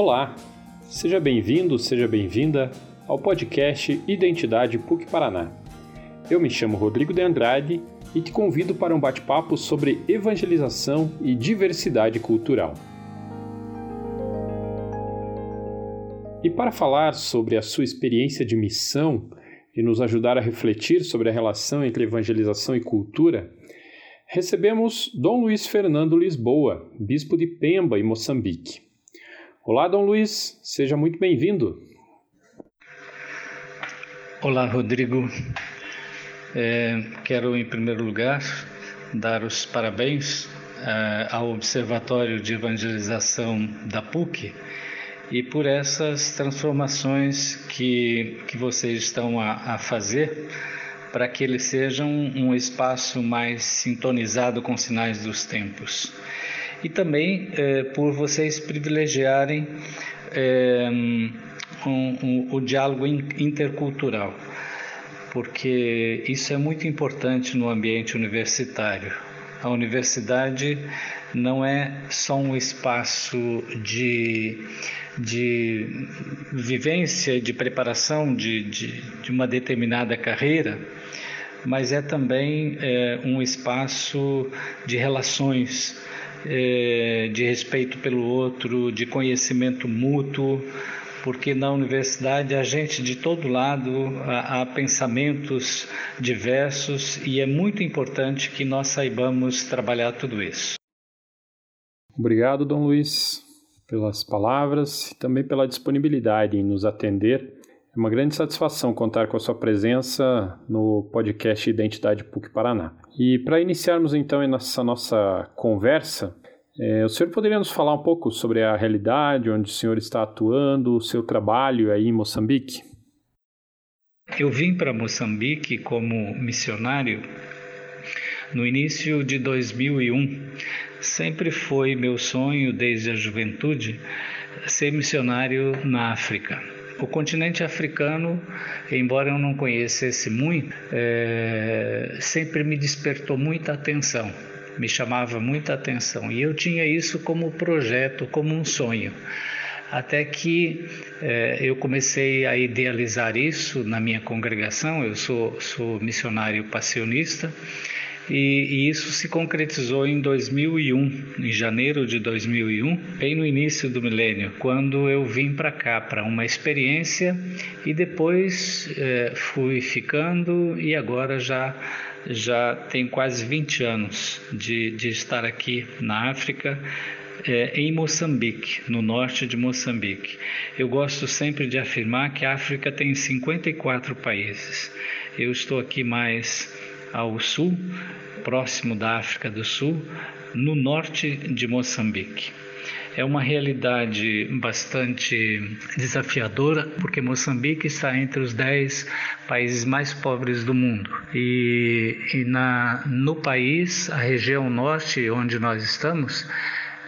Olá, seja bem-vindo, seja bem-vinda ao podcast Identidade PUC Paraná. Eu me chamo Rodrigo de Andrade e te convido para um bate-papo sobre evangelização e diversidade cultural. E para falar sobre a sua experiência de missão e nos ajudar a refletir sobre a relação entre evangelização e cultura, recebemos Dom Luiz Fernando Lisboa, bispo de Pemba, em Moçambique. Olá, Dom Luiz, seja muito bem-vindo. Olá, Rodrigo. É, quero, em primeiro lugar, dar os parabéns é, ao Observatório de Evangelização da PUC e por essas transformações que, que vocês estão a, a fazer para que ele seja um, um, espaço mais sintonizado com sinais dos tempos. E também é, por vocês privilegiarem é, um, um, o diálogo intercultural, porque isso é muito importante no ambiente universitário. A universidade não é só um espaço de de vivência, de preparação de, de, de uma determinada carreira, mas é também é, um espaço de relações, é, de respeito pelo outro, de conhecimento mútuo, porque na universidade a gente de todo lado há, há pensamentos diversos e é muito importante que nós saibamos trabalhar tudo isso. Obrigado, Dom Luiz pelas palavras e também pela disponibilidade em nos atender. É uma grande satisfação contar com a sua presença no podcast Identidade PUC Paraná. E para iniciarmos então essa nossa conversa, é, o senhor poderia nos falar um pouco sobre a realidade onde o senhor está atuando, o seu trabalho aí em Moçambique? Eu vim para Moçambique como missionário no início de 2001 Sempre foi meu sonho, desde a juventude, ser missionário na África. O continente africano, embora eu não conhecesse muito, é, sempre me despertou muita atenção, me chamava muita atenção. E eu tinha isso como projeto, como um sonho. Até que é, eu comecei a idealizar isso na minha congregação, eu sou, sou missionário passionista e, e, isso se concretizou em 2001, em janeiro de 2001, bem no início do milênio, quando eu vim para cá para uma experiência e depois é, fui ficando e agora já já tenho quase 20 anos de, de estar aqui na África, é, em Moçambique, no norte de Moçambique. Eu gosto sempre de afirmar que a África tem 54 países. Eu estou aqui mais ao sul, próximo da África do Sul, no norte de Moçambique. É uma realidade bastante desafiadora, porque Moçambique está entre os 10 países mais pobres do mundo. E, e na, no país, a região norte, onde nós estamos,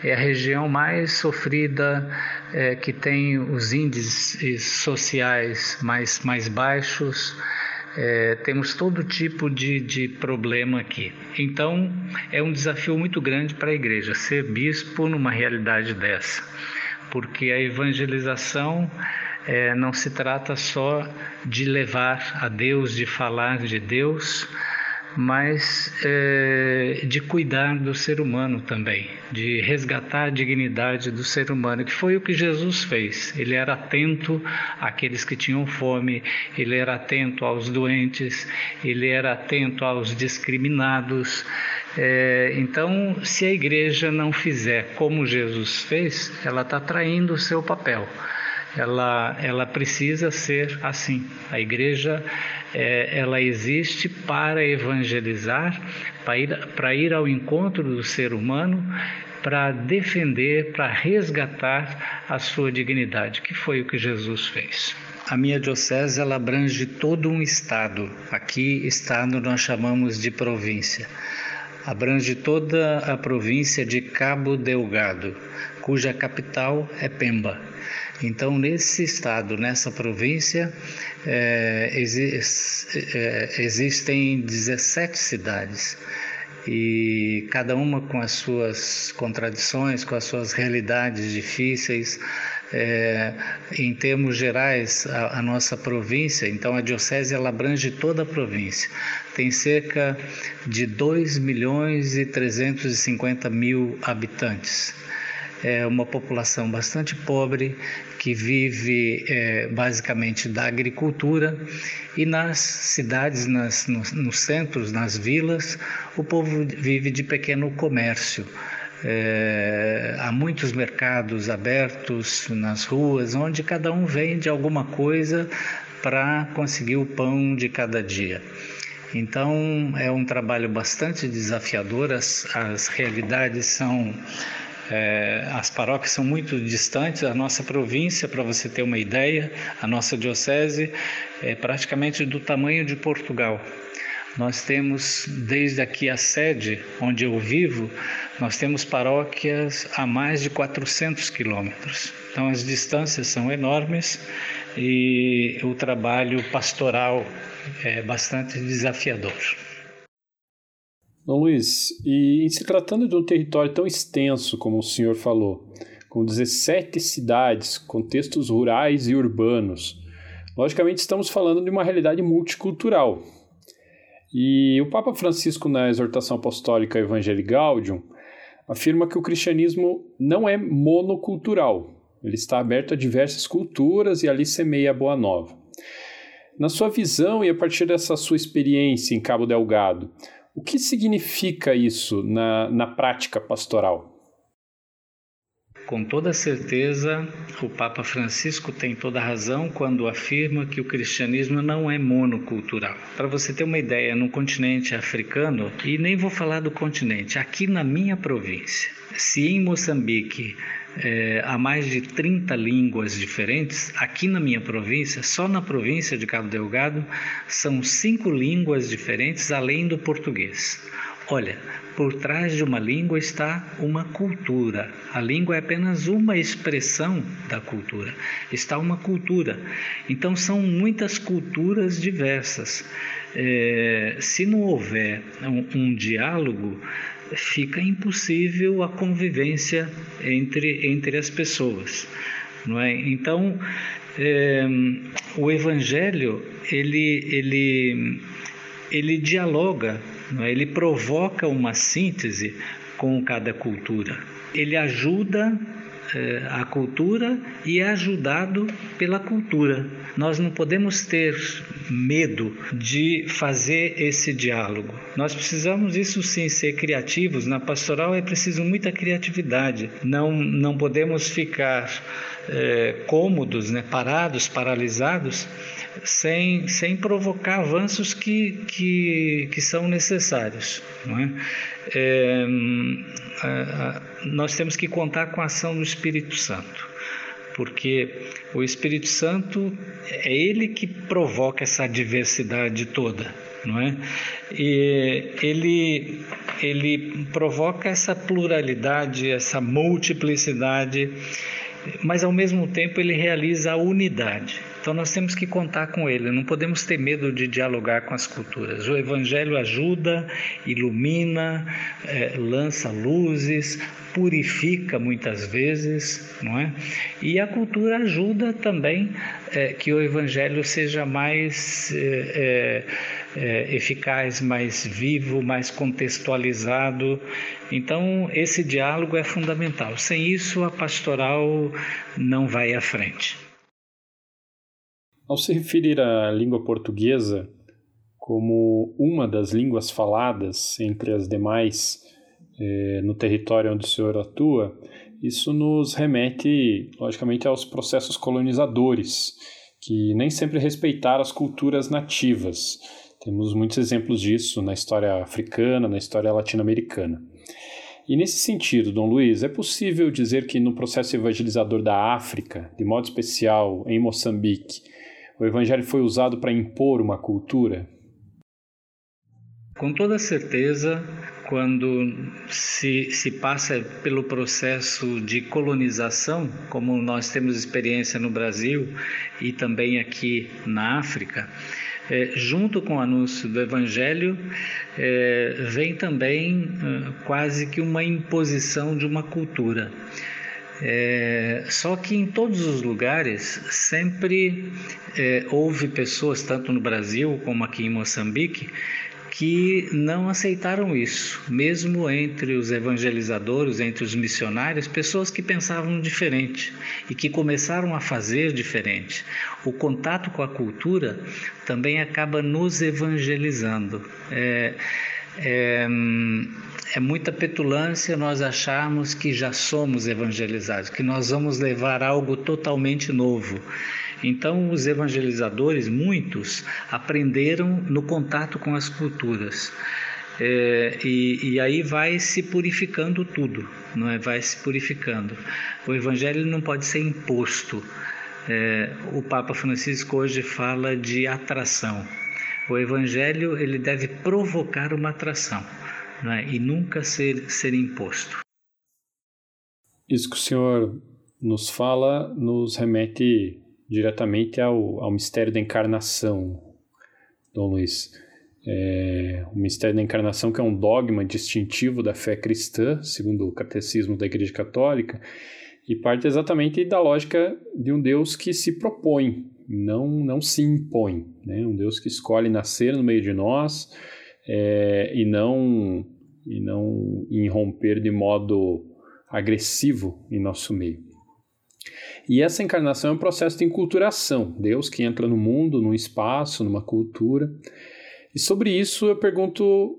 é a região mais sofrida, é, que tem os índices sociais mais, mais baixos, é, temos todo tipo de, de problema aqui. Então, é um desafio muito grande para a igreja ser bispo numa realidade dessa, porque a evangelização é, não se trata só de levar a Deus, de falar de Deus, mas é, de cuidar do ser humano também, de resgatar a dignidade do ser humano, que foi o que Jesus fez. Ele era atento àqueles que tinham fome, ele era atento aos doentes, ele era atento aos discriminados. É, então, se a igreja não fizer como Jesus fez, ela está traindo o seu papel ela, ela precisa ser assim. A igreja é, ela existe para evangelizar, para ir, para ir ao encontro do ser humano, para defender, para resgatar a sua dignidade, que foi o que Jesus fez. A minha diocese ela abrange todo um estado. Aqui, estado nós chamamos de província. Abrange toda a província de Cabo Delgado, cuja capital é Pemba. Então, nesse estado, nessa província, é, é, existem 17 cidades e cada uma com as suas contradições, com as suas realidades difíceis, é, em termos gerais, a, a, nossa província, então a diocese ela abrange toda a província, tem cerca de 2 milhões e 350 mil habitantes. É uma população bastante pobre que vive é, basicamente da agricultura e nas cidades, nas, nos, nos centros, nas vilas, o povo vive de pequeno comércio. É, há muitos mercados abertos nas ruas, onde cada um vende alguma coisa para conseguir o pão de cada dia. Então é um trabalho bastante desafiador, as, as realidades são. É, as paróquias são muito distantes da nossa província, para você ter uma ideia, a nossa diocese é praticamente do tamanho de Portugal. Nós temos, desde aqui a sede onde eu vivo, nós temos paróquias a mais de 400 quilômetros. Então as distâncias são enormes e o trabalho pastoral é bastante desafiador. Dom Luiz, e se tratando de um território tão extenso como o senhor falou, com 17 cidades, contextos rurais e urbanos, logicamente estamos falando de uma realidade multicultural, e o Papa Francisco, na exortação apostólica Evangelii Gaudium, afirma que o cristianismo não é monocultural, ele está aberto a diversas culturas e ali semeia a boa nova. Na sua visão e a partir dessa sua experiência em Cabo Delgado, o que significa isso na, na prática pastoral? Com toda certeza, o Papa Francisco tem toda razão quando afirma que o cristianismo não é monocultural. Para você ter uma ideia, no continente africano, e nem vou falar do continente, aqui na minha província, se em Moçambique é, há mais de 30 línguas diferentes, aqui na minha província, só na província de Cabo Delgado, são cinco línguas diferentes além do português. Olha, por trás de uma língua está uma cultura. A língua é apenas uma expressão da cultura. Está uma cultura. Então são muitas culturas diversas. É, se não houver um, um diálogo, fica impossível a convivência entre, entre as pessoas. Não é? Então, é, o Evangelho ele, ele, ele dialoga é? Ele provoca uma síntese com cada cultura. Ele ajuda eh, a cultura e é ajudado pela cultura. Nós não podemos ter medo de fazer esse diálogo. Nós precisamos, isso sim, ser criativos. Na pastoral é preciso muita criatividade. Não, não podemos ficar é, cômodos, né, parados, paralisados, sem, sem provocar avanços que, que, que são necessários. É? É, nós temos que contar com a ação do Espírito Santo, porque o Espírito Santo é ele que provoca essa diversidade toda, não é? E ele ele provoca essa pluralidade, essa multiplicidade mas ao mesmo tempo ele realiza a unidade. Então nós temos que contar com ele, não podemos ter medo de dialogar com as culturas. O Evangelho ajuda, ilumina, é, lança luzes, purifica muitas vezes, não é? E a cultura ajuda também é, que o Evangelho seja mais é, é, eficaz, mais vivo, mais contextualizado. Então esse diálogo é fundamental. Sem isso a pastoral não vai à frente. Ao se referir à língua portuguesa como uma das línguas faladas entre as demais eh, no território onde o senhor atua, isso nos remete, logicamente, aos processos colonizadores, que nem sempre respeitaram as culturas nativas. Temos muitos exemplos disso na história africana, na história latino-americana. E nesse sentido, Dom Luiz, é possível dizer que no processo evangelizador da África, de modo especial em Moçambique, o Evangelho foi usado para impor uma cultura? Com toda certeza, quando se, se passa pelo processo de colonização, como nós temos experiência no Brasil e também aqui na África, é, junto com o anúncio do Evangelho, é, vem também é, quase que uma imposição de uma cultura. É, só que em todos os lugares sempre é, houve pessoas, tanto no Brasil como aqui em Moçambique, que não aceitaram isso, mesmo entre os evangelizadores, entre os missionários, pessoas que pensavam diferente e que começaram a fazer diferente. O contato com a cultura também acaba nos evangelizando. É, é, é muita petulância nós acharmos que já somos evangelizados, que nós vamos levar algo totalmente novo. Então, os evangelizadores, muitos, aprenderam no contato com as culturas. É, e, e, aí vai se purificando tudo, não é? Vai se purificando. O evangelho não pode ser imposto. É, o Papa Francisco hoje fala de atração. O evangelho ele deve provocar uma atração, não é? E nunca ser ser imposto. Isso que o senhor nos fala nos remete diretamente ao, ao mistério da encarnação, Dom Luiz. É, o mistério da encarnação, que é um dogma distintivo da fé cristã, segundo o catecismo da Igreja Católica, e parte exatamente da lógica de um Deus que se propõe, não, não se impõe. Né? Um Deus que escolhe nascer no meio de nós é, e não e não irromper de modo agressivo em nosso meio. E essa encarnação é um processo de enculturação, Deus que entra no mundo, num espaço, numa cultura. E sobre isso eu pergunto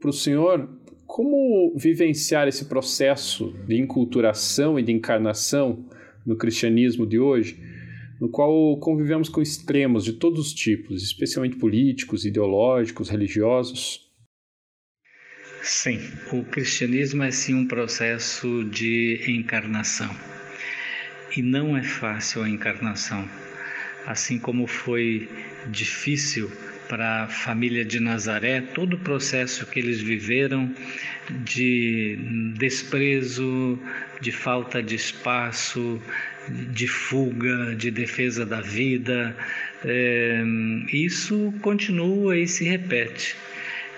para o senhor como vivenciar esse processo de enculturação e de encarnação no cristianismo de hoje, no qual convivemos com extremos de todos os tipos, especialmente políticos, ideológicos, religiosos. Sim, o cristianismo é sim um processo de encarnação. E não é fácil a encarnação, assim como foi difícil para a família de Nazaré todo o processo que eles viveram de desprezo, de falta de espaço, de fuga, de defesa da vida. É, isso continua e se repete.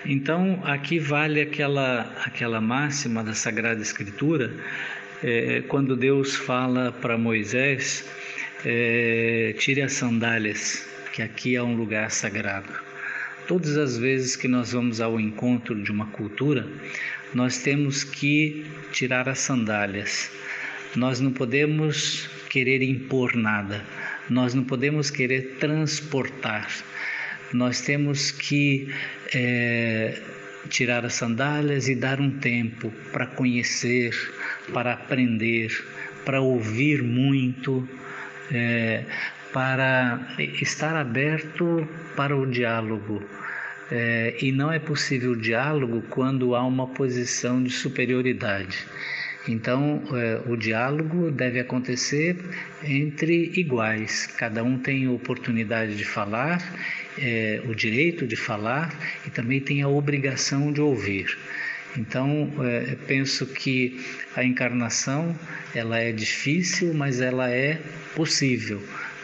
Então, aqui vale aquela, aquela máxima da Sagrada Escritura é, quando Deus fala para Moisés: é, tire as sandálias, que aqui é um lugar sagrado. Todas as vezes que nós vamos ao encontro de uma cultura, nós temos que tirar as sandálias. Nós não podemos querer impor nada, nós não podemos querer transportar. Nós temos que é, tirar as sandálias e dar um tempo para conhecer, para aprender, para ouvir muito, é, para estar aberto para o diálogo. É, e não é possível diálogo quando há uma posição de superioridade. Então, é, o diálogo deve acontecer entre iguais, cada um tem oportunidade de falar, é, o direito de falar e também tem a obrigação de ouvir. Então, é, penso que a encarnação ela é difícil, mas ela é possível,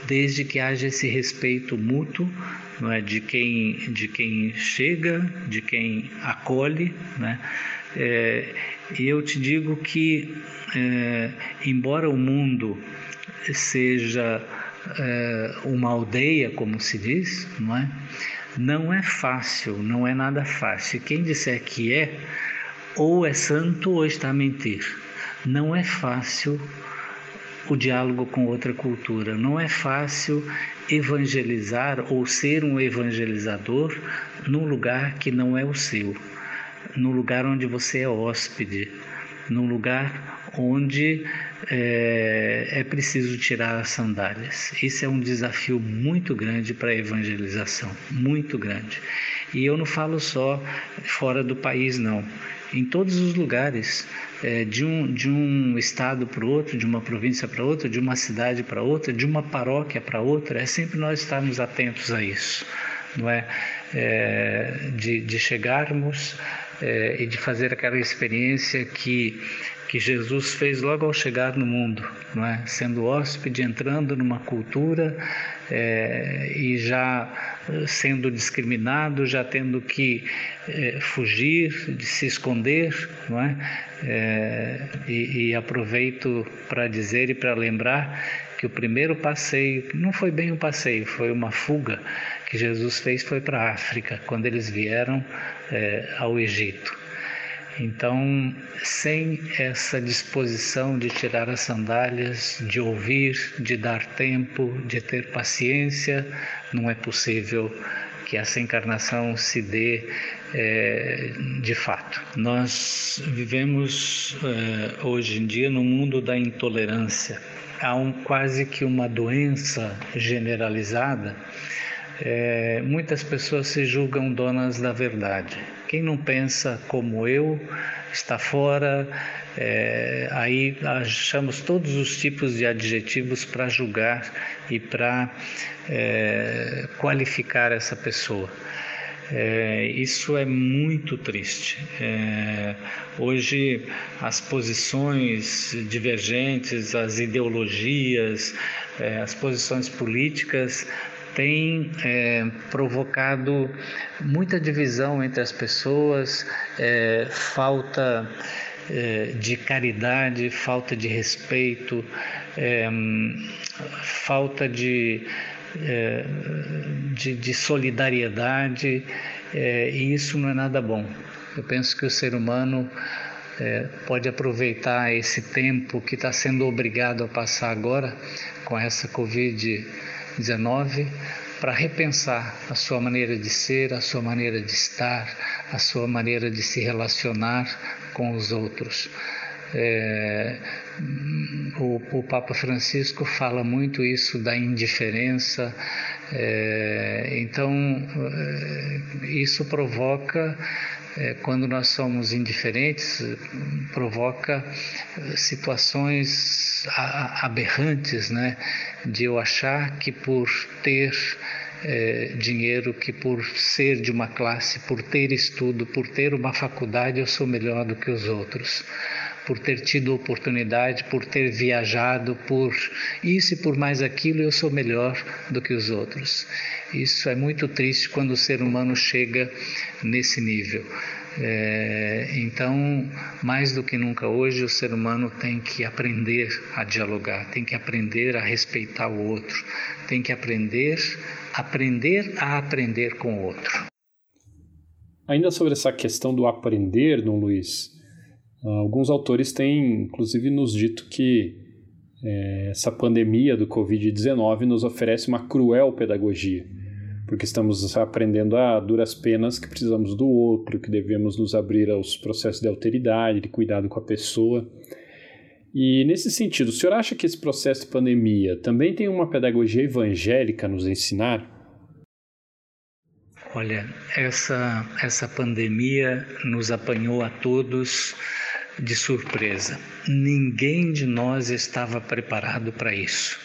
desde que haja esse respeito mútuo não é, de, quem, de quem chega, de quem acolhe. Né? É, e eu te digo que, é, embora o mundo seja é, uma aldeia, como se diz, não é? Não é fácil, não é nada fácil. Quem disser que é, ou é santo ou está a mentir. Não é fácil o diálogo com outra cultura, não é fácil evangelizar ou ser um evangelizador num lugar que não é o seu, num lugar onde você é hóspede, num lugar onde é, é, preciso tirar as sandálias. Isso é um desafio muito grande para a evangelização, muito grande. E eu não falo só fora do país, não em todos os lugares, é, de, um, de um estado para o outro, de uma província para outra, de uma cidade para outra, de uma paróquia para outra, é sempre nós estarmos atentos a isso, não é? é de, de chegarmos é, e de fazer aquela experiência que que Jesus fez logo ao chegar no mundo, não é? sendo hóspede, entrando numa cultura é, e já sendo discriminado, já tendo que é, fugir, de se esconder, não é? é e, e aproveito para dizer e para lembrar que o primeiro passeio não foi bem um passeio, foi uma fuga que Jesus fez foi para a África quando eles vieram é, ao Egito. Então, sem essa disposição de tirar as sandálias, de ouvir, de dar tempo, de ter paciência, não é possível que essa encarnação se dê é, de fato. Nós vivemos é, hoje em dia no mundo da intolerância. Há um, quase que uma doença generalizada. É, muitas pessoas se julgam donas da verdade quem não pensa como eu está fora. É, aí achamos todos os tipos de adjetivos para julgar e para é, qualificar essa pessoa. É, isso é muito triste. É, hoje, as posições divergentes, as ideologias, é, as posições políticas tem é, provocado muita divisão entre as pessoas, é, falta é, de caridade, falta de respeito, é, falta de, é, de, de, solidariedade, é, e isso não é nada bom. Eu penso que o ser humano pode aproveitar esse tempo que está sendo obrigado a passar agora com essa Covid-19 19 para repensar a sua maneira de ser, a sua maneira de estar, a sua maneira de se relacionar com os outros. É, o, o, Papa Francisco fala muito isso da indiferença, é, então é, isso provoca é, quando nós somos indiferentes, provoca situações aberrantes, né? De eu achar que por ter é, dinheiro, que por ser de uma classe, por ter estudo, por ter uma faculdade, eu sou melhor do que os outros. Por ter tido oportunidade, por ter viajado, por isso e por mais aquilo, eu sou melhor do que os outros. Isso é muito triste quando o ser humano chega nesse nível. É, então, mais do que nunca hoje, o ser humano tem que aprender a dialogar, tem que aprender a respeitar o outro, tem que aprender, aprender a aprender com o outro. Ainda sobre essa questão do aprender, Dom Luiz, alguns autores têm, inclusive, nos dito que é, essa pandemia do Covid-19 nos oferece uma cruel pedagogia porque estamos aprendendo a duras penas que precisamos do outro, que devemos nos abrir aos processos de alteridade, de cuidado com a pessoa. E nesse sentido, o senhor acha que esse processo de pandemia também tem uma pedagogia evangélica a nos ensinar? Olha, essa, essa pandemia nos apanhou a todos de surpresa. Ninguém de nós estava preparado para isso.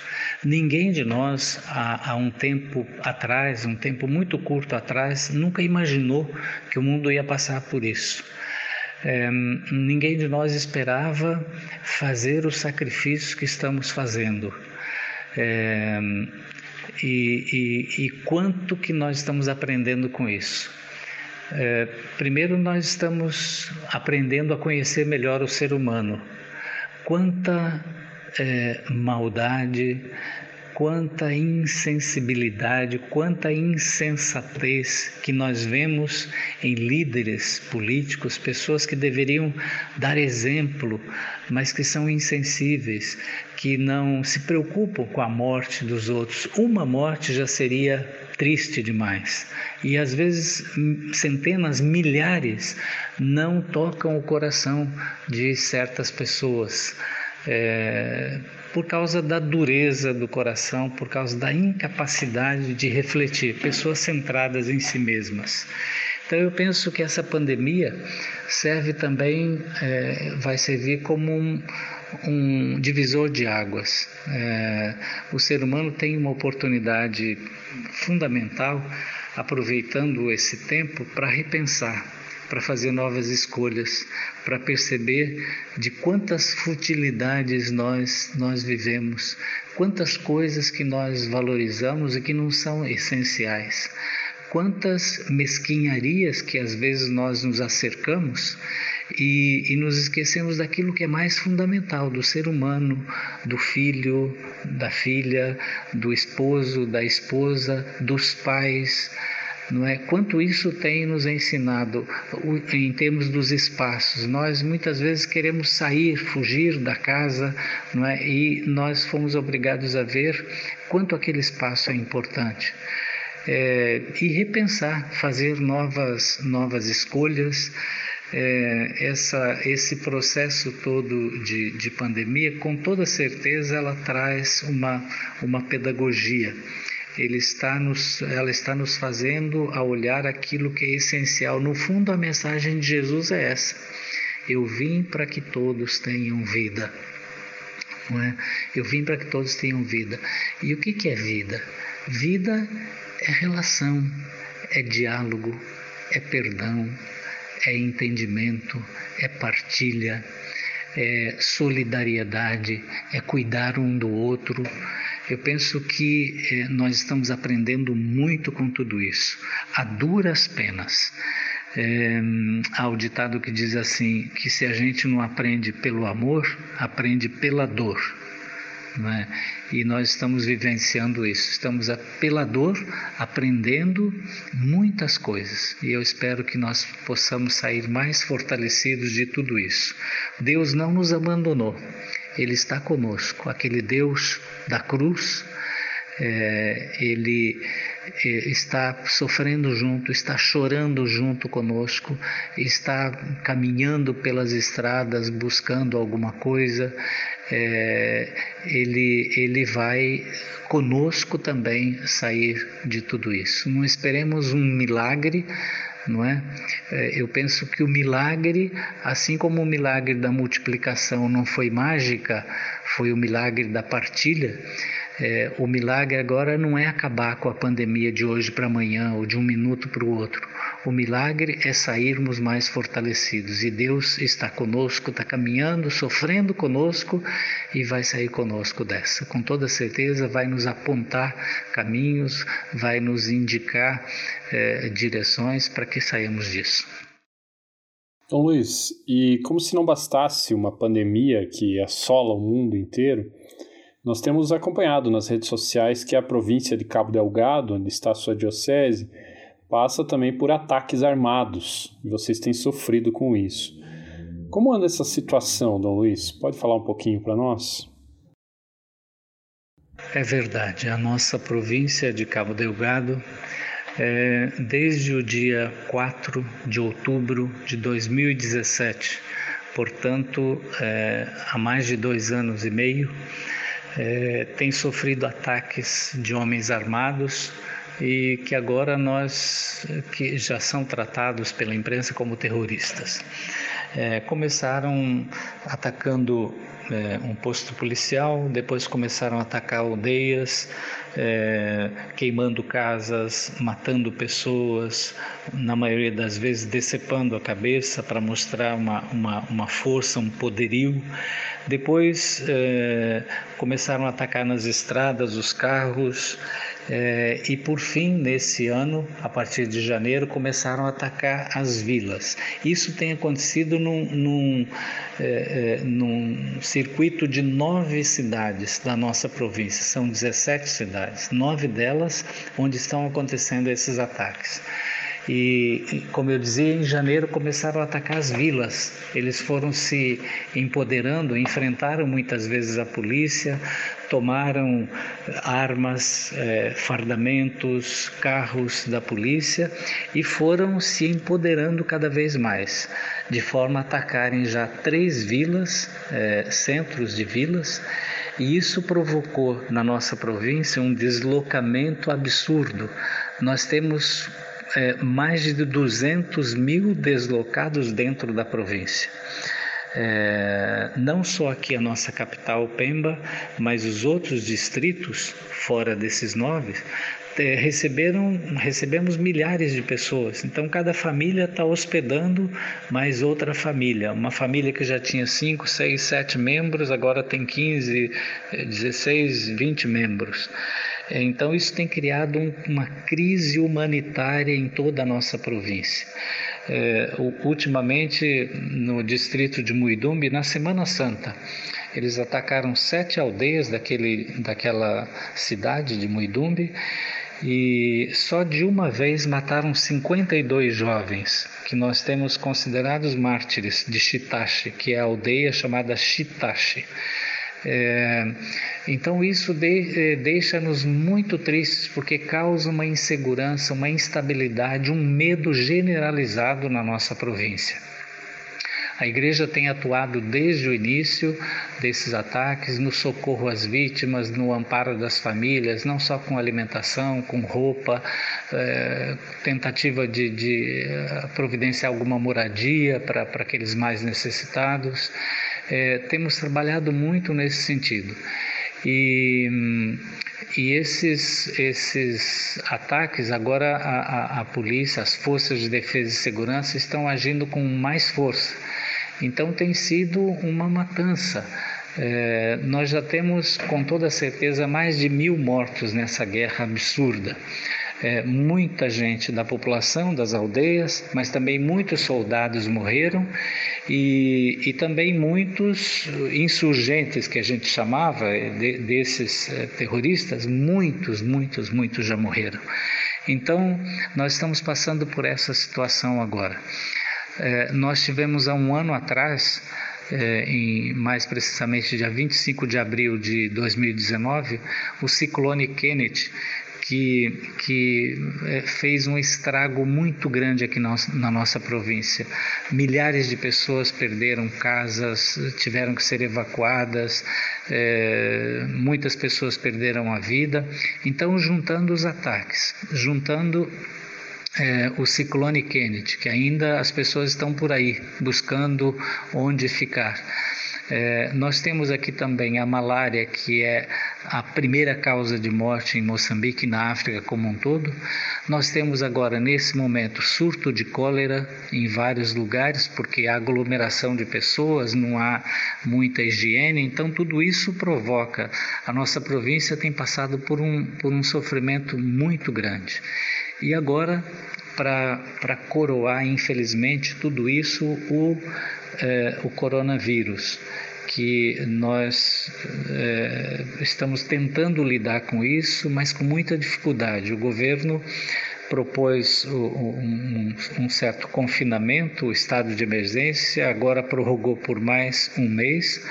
Ninguém de nós, há, há, um tempo atrás, um tempo muito curto atrás, nunca imaginou que o mundo ia passar por isso. É, ninguém de nós esperava fazer os sacrifícios que estamos fazendo. É, e, e, e, quanto que nós estamos aprendendo com isso? É, primeiro, nós estamos aprendendo a conhecer melhor o ser humano. Quanta é, maldade, quanta insensibilidade, quanta insensatez que nós vemos em líderes políticos, pessoas que deveriam dar exemplo, mas que são insensíveis, que não se preocupam com a morte dos outros. Uma morte já seria triste demais. E às vezes centenas, milhares não tocam o coração de certas pessoas é, por causa da dureza do coração, por causa da incapacidade de refletir, pessoas centradas em si mesmas. Então eu penso que essa pandemia serve também, é, vai servir como um, um divisor de águas. É, o ser humano tem uma oportunidade fundamental, aproveitando esse tempo, para repensar para fazer novas escolhas, para perceber de quantas futilidades nós nós vivemos, quantas coisas que nós valorizamos e que não são essenciais quantas mesquinharias que às vezes nós nos acercamos e, e, nos esquecemos daquilo que é mais fundamental do ser humano, do filho, da filha, do esposo, da esposa, dos pais. Não é? Quanto isso tem nos ensinado em termos dos espaços. Nós muitas vezes queremos sair, fugir da casa, não é? E nós fomos obrigados a ver quanto aquele espaço é importante. É, e repensar, fazer novas, novas escolhas, é, essa, esse processo todo de, de pandemia, com toda certeza, ela traz uma, uma pedagogia. Ele está nos, ela está nos fazendo a olhar aquilo que é essencial. No fundo, a mensagem de Jesus é essa: Eu vim para que todos tenham vida. Não é? Eu vim para que todos tenham vida. E o que, que é vida? Vida é relação, é diálogo, é perdão, é entendimento, é partilha, é solidariedade, é cuidar um do outro. Eu penso que eh, nós estamos aprendendo muito com tudo isso, a duras penas. É, há o ditado que diz assim: que se a gente não aprende pelo amor, aprende pela dor. É? E nós estamos vivenciando isso, estamos pela dor aprendendo muitas coisas. E eu espero que nós possamos sair mais fortalecidos de tudo isso. Deus não nos abandonou, Ele está conosco. Aquele Deus da cruz, é, Ele é, está sofrendo junto, está chorando junto conosco, está caminhando pelas estradas buscando alguma coisa, é, ele, ele vai conosco também sair de tudo isso. Não esperemos um milagre, não é? é? Eu penso que o milagre, assim como o milagre da multiplicação não foi mágica, foi o milagre da partilha. É, o milagre agora não é acabar com a pandemia de hoje para amanhã ou de um minuto para o outro. O milagre é sairmos mais fortalecidos e Deus está conosco, está caminhando, sofrendo conosco e vai sair conosco dessa. Com toda certeza, vai nos apontar caminhos, vai nos indicar é, direções para que saímos disso. Dom Luiz, e como se não bastasse uma pandemia que assola o mundo inteiro, nós temos acompanhado nas redes sociais que a província de Cabo Delgado, onde está a sua diocese, passa também por ataques armados e vocês têm sofrido com isso. Como anda essa situação, Dom Luiz? Pode falar um pouquinho para nós? É verdade, a nossa província de Cabo Delgado, é, desde o dia 4 de outubro de 2017, portanto, é, há mais de dois anos e meio, é, tem sofrido ataques de homens armados e que agora nós que já são tratados pela imprensa como terroristas. É, começaram atacando é, um posto policial, depois começaram a atacar aldeias, é, queimando casas, matando pessoas, na maioria das vezes decepando a cabeça para mostrar uma, uma, uma força, um poderio. Depois é, começaram a atacar nas estradas os carros é, e por fim, nesse ano, a partir de janeiro, começaram a atacar as vilas. Isso tem acontecido num, num, é, é, num circuito de nove cidades da nossa província. São 17 cidades, nove delas onde estão acontecendo esses ataques. E, como eu dizia, em janeiro começaram a atacar as vilas. Eles foram se empoderando, enfrentaram muitas vezes a polícia, tomaram armas, eh, fardamentos, carros da polícia e foram se empoderando cada vez mais, de forma a atacarem já três vilas, eh, centros de vilas. E isso provocou na nossa província um deslocamento absurdo. Nós temos é, mais de 200 mil deslocados dentro da província. É, não só aqui a nossa capital, Pemba, mas os outros distritos, fora desses nove, é, receberam, recebemos milhares de pessoas. Então, cada família está hospedando mais outra família. Uma família que já tinha 5, 6, 7 membros, agora tem 15, 16, 20 membros. É, então, isso tem criado um, uma crise humanitária em toda a nossa província. É, ultimamente, no distrito de Muidumbi, na Semana Santa, eles atacaram sete aldeias daquele, daquela cidade de Muidumbi e só de uma vez mataram 52 jovens, que nós temos considerados mártires de Chitashi, que é a aldeia chamada Chitashi. É, então isso de, é, deixa-nos muito tristes porque causa uma insegurança, uma instabilidade, um medo generalizado na nossa província. A igreja tem atuado desde o início desses ataques no socorro às vítimas, no amparo das famílias, não só com alimentação, com roupa, é, tentativa de, de eh, providenciar alguma moradia para aqueles mais necessitados. É, temos trabalhado muito nesse sentido. E, e esses, esses ataques, agora a, a, a, polícia, as forças de defesa e segurança estão agindo com mais força. Então tem sido uma matança. É, nós já temos com toda certeza mais de mil mortos nessa guerra absurda. É, muita gente da população das aldeias, mas também muitos soldados morreram e, e também muitos insurgentes que a gente chamava de, desses é, terroristas, muitos, muitos, muitos já morreram. Então, nós estamos passando por essa situação agora. É, nós tivemos há um ano atrás, é, em, mais precisamente dia 25 de abril de 2019, o ciclone Kenneth, que, que é, fez um estrago muito grande aqui na, nossa província. Milhares de pessoas perderam casas, tiveram que ser evacuadas, é, muitas pessoas perderam a vida. Então, juntando os ataques, juntando é, o ciclone Kennedy, que ainda as pessoas estão por aí buscando onde ficar. É, nós temos aqui também a malária, que é a primeira causa de morte em Moçambique na África como um todo. Nós temos agora, nesse momento, surto de cólera em vários lugares, porque há aglomeração de pessoas, não há muita higiene, então tudo isso provoca. A nossa província tem passado por um, por um sofrimento muito grande. E agora, para coroar, infelizmente, tudo isso, o, é, o coronavírus, que nós é, estamos tentando lidar com isso, mas com muita dificuldade. O governo propôs um, um, certo confinamento, o estado de emergência, agora prorrogou por mais um mês,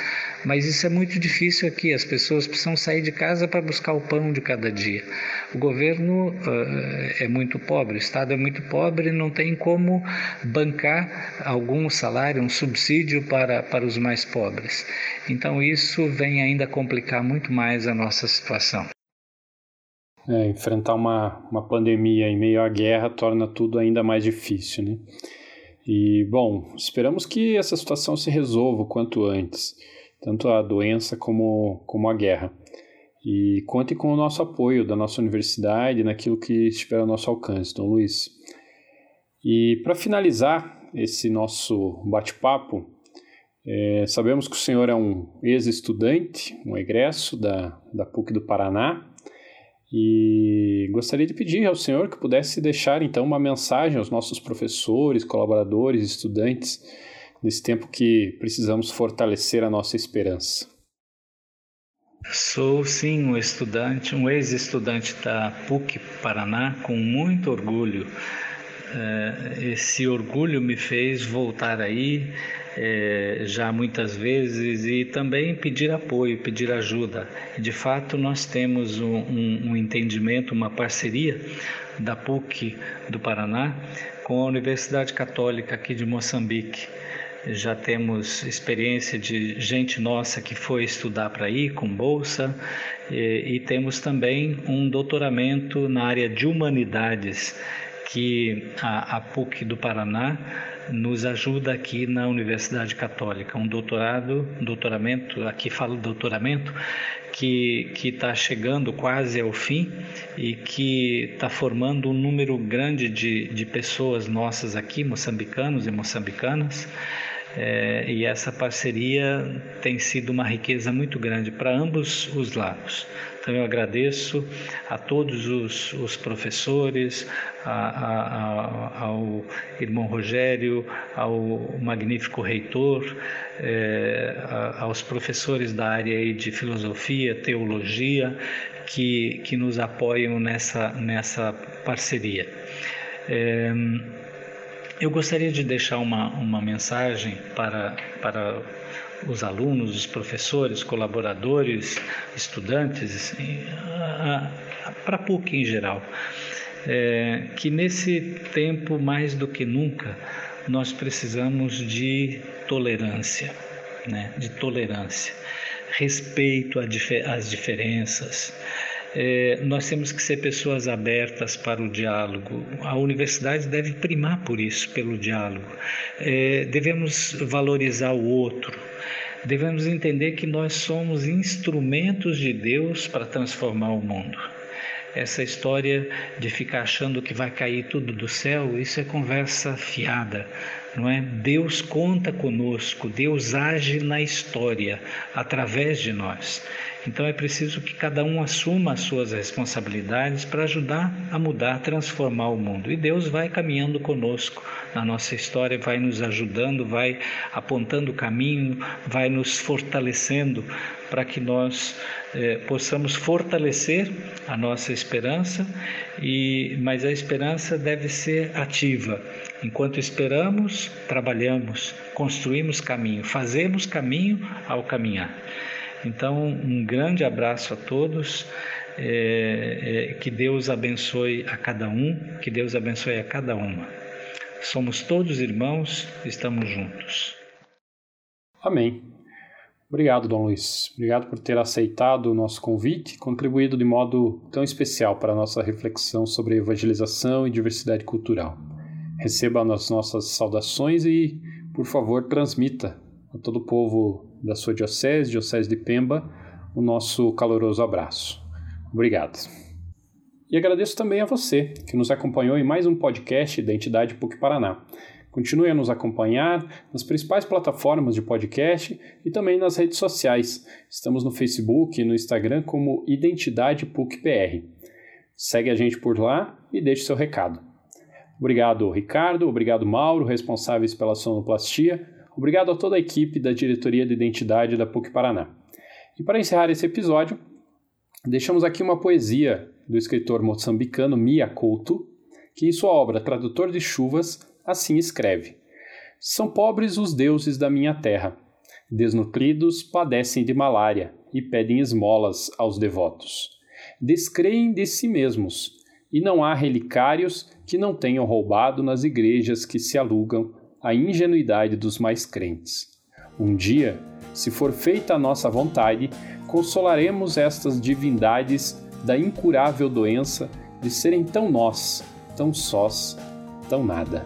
mas isso é muito difícil aqui. As pessoas precisam sair de casa para buscar o pão de cada dia. O governo uh, é muito pobre, o Estado é muito pobre, não tem como bancar algum salário, um subsídio para, para os mais pobres. Então, isso vem ainda complicar muito mais a nossa situação. É, enfrentar uma, uma pandemia em meio à guerra torna tudo ainda mais difícil, né? E, bom, esperamos que essa situação se resolva o quanto antes tanto a doença como, como a guerra. E conte com o nosso apoio da nossa universidade naquilo que estiver ao nosso alcance, Dom Luiz. E para finalizar esse nosso bate-papo, é, sabemos que o senhor é um ex-estudante, um egresso da, da PUC do Paraná, e gostaria de pedir ao senhor que pudesse deixar então uma mensagem aos nossos professores, colaboradores, estudantes nesse tempo que precisamos fortalecer a nossa esperança? Sou sim um estudante, um ex-estudante da PUC Paraná, com muito orgulho. Eh, esse orgulho me fez voltar aí é, já muitas vezes e também pedir apoio, pedir ajuda. De fato, nós temos um, um entendimento, uma parceria da PUC do Paraná com a Universidade Católica aqui de Moçambique já temos experiência de gente nossa que foi estudar para ir com bolsa e, e, temos também um doutoramento na área de humanidades que a, a PUC do Paraná nos ajuda aqui na Universidade Católica, um doutorado, um doutoramento, aqui falo doutoramento, que está chegando quase ao fim e que está formando um número grande de, de pessoas nossas aqui, moçambicanos e moçambicanas, é, e essa parceria tem sido uma riqueza muito grande para ambos os lados. Então eu agradeço a todos os, os professores, a, a, a, ao irmão Rogério, ao magnífico reitor, é, aos professores da área de filosofia, teologia, que, que nos apoiam nessa, nessa parceria. É, eu gostaria de deixar uma, uma mensagem para, para os alunos, os professores, colaboradores, estudantes, para a PUC em geral, é, que nesse tempo, mais do que nunca, nós precisamos de tolerância, né? de tolerância, respeito às diferenças, é, nós temos que ser pessoas abertas para o diálogo. A universidade deve primar por isso, pelo diálogo. É, devemos valorizar o outro. Devemos entender que nós somos instrumentos de Deus para transformar o mundo. Essa história de ficar achando que vai cair tudo do céu, isso é conversa fiada, não é? Deus conta conosco, Deus age na história através de nós. Então é preciso que cada um assuma as suas responsabilidades para ajudar a mudar, transformar o mundo. E Deus vai caminhando conosco na nossa história, vai nos ajudando, vai apontando o caminho, vai nos fortalecendo para que nós eh, possamos fortalecer a nossa esperança. E mas a esperança deve ser ativa. Enquanto esperamos, trabalhamos, construímos caminho, fazemos caminho ao caminhar. Então, um grande abraço a todos. É, é, que Deus abençoe a cada um, que Deus abençoe a cada uma. Somos todos irmãos, estamos juntos. Amém. Obrigado, Dom Luiz. Obrigado por ter aceitado o nosso convite e contribuído de modo tão especial para a nossa reflexão sobre evangelização e diversidade cultural. Receba as nossas saudações e, por favor, transmita a todo o povo da sua diocese, Diocese de Pemba, o nosso caloroso abraço. Obrigado. E agradeço também a você que nos acompanhou em mais um podcast da entidade PUC Paraná. Continue a nos acompanhar nas principais plataformas de podcast e também nas redes sociais. Estamos no Facebook e no Instagram como Identidade PUC PR. Segue a gente por lá e deixe seu recado. Obrigado, Ricardo. Obrigado, Mauro, responsáveis pela sonoplastia. Obrigado a toda a equipe da Diretoria de Identidade da PUC Paraná. E para encerrar esse episódio, deixamos aqui uma poesia do escritor moçambicano Mia Couto, que em sua obra Tradutor de Chuvas assim escreve: São pobres os deuses da minha terra. Desnutridos padecem de malária e pedem esmolas aos devotos. Descreem de si mesmos, e não há relicários que não tenham roubado nas igrejas que se alugam a ingenuidade dos mais crentes. Um dia, se for feita a nossa vontade, consolaremos estas divindades da incurável doença de serem tão nós, tão sós, tão nada.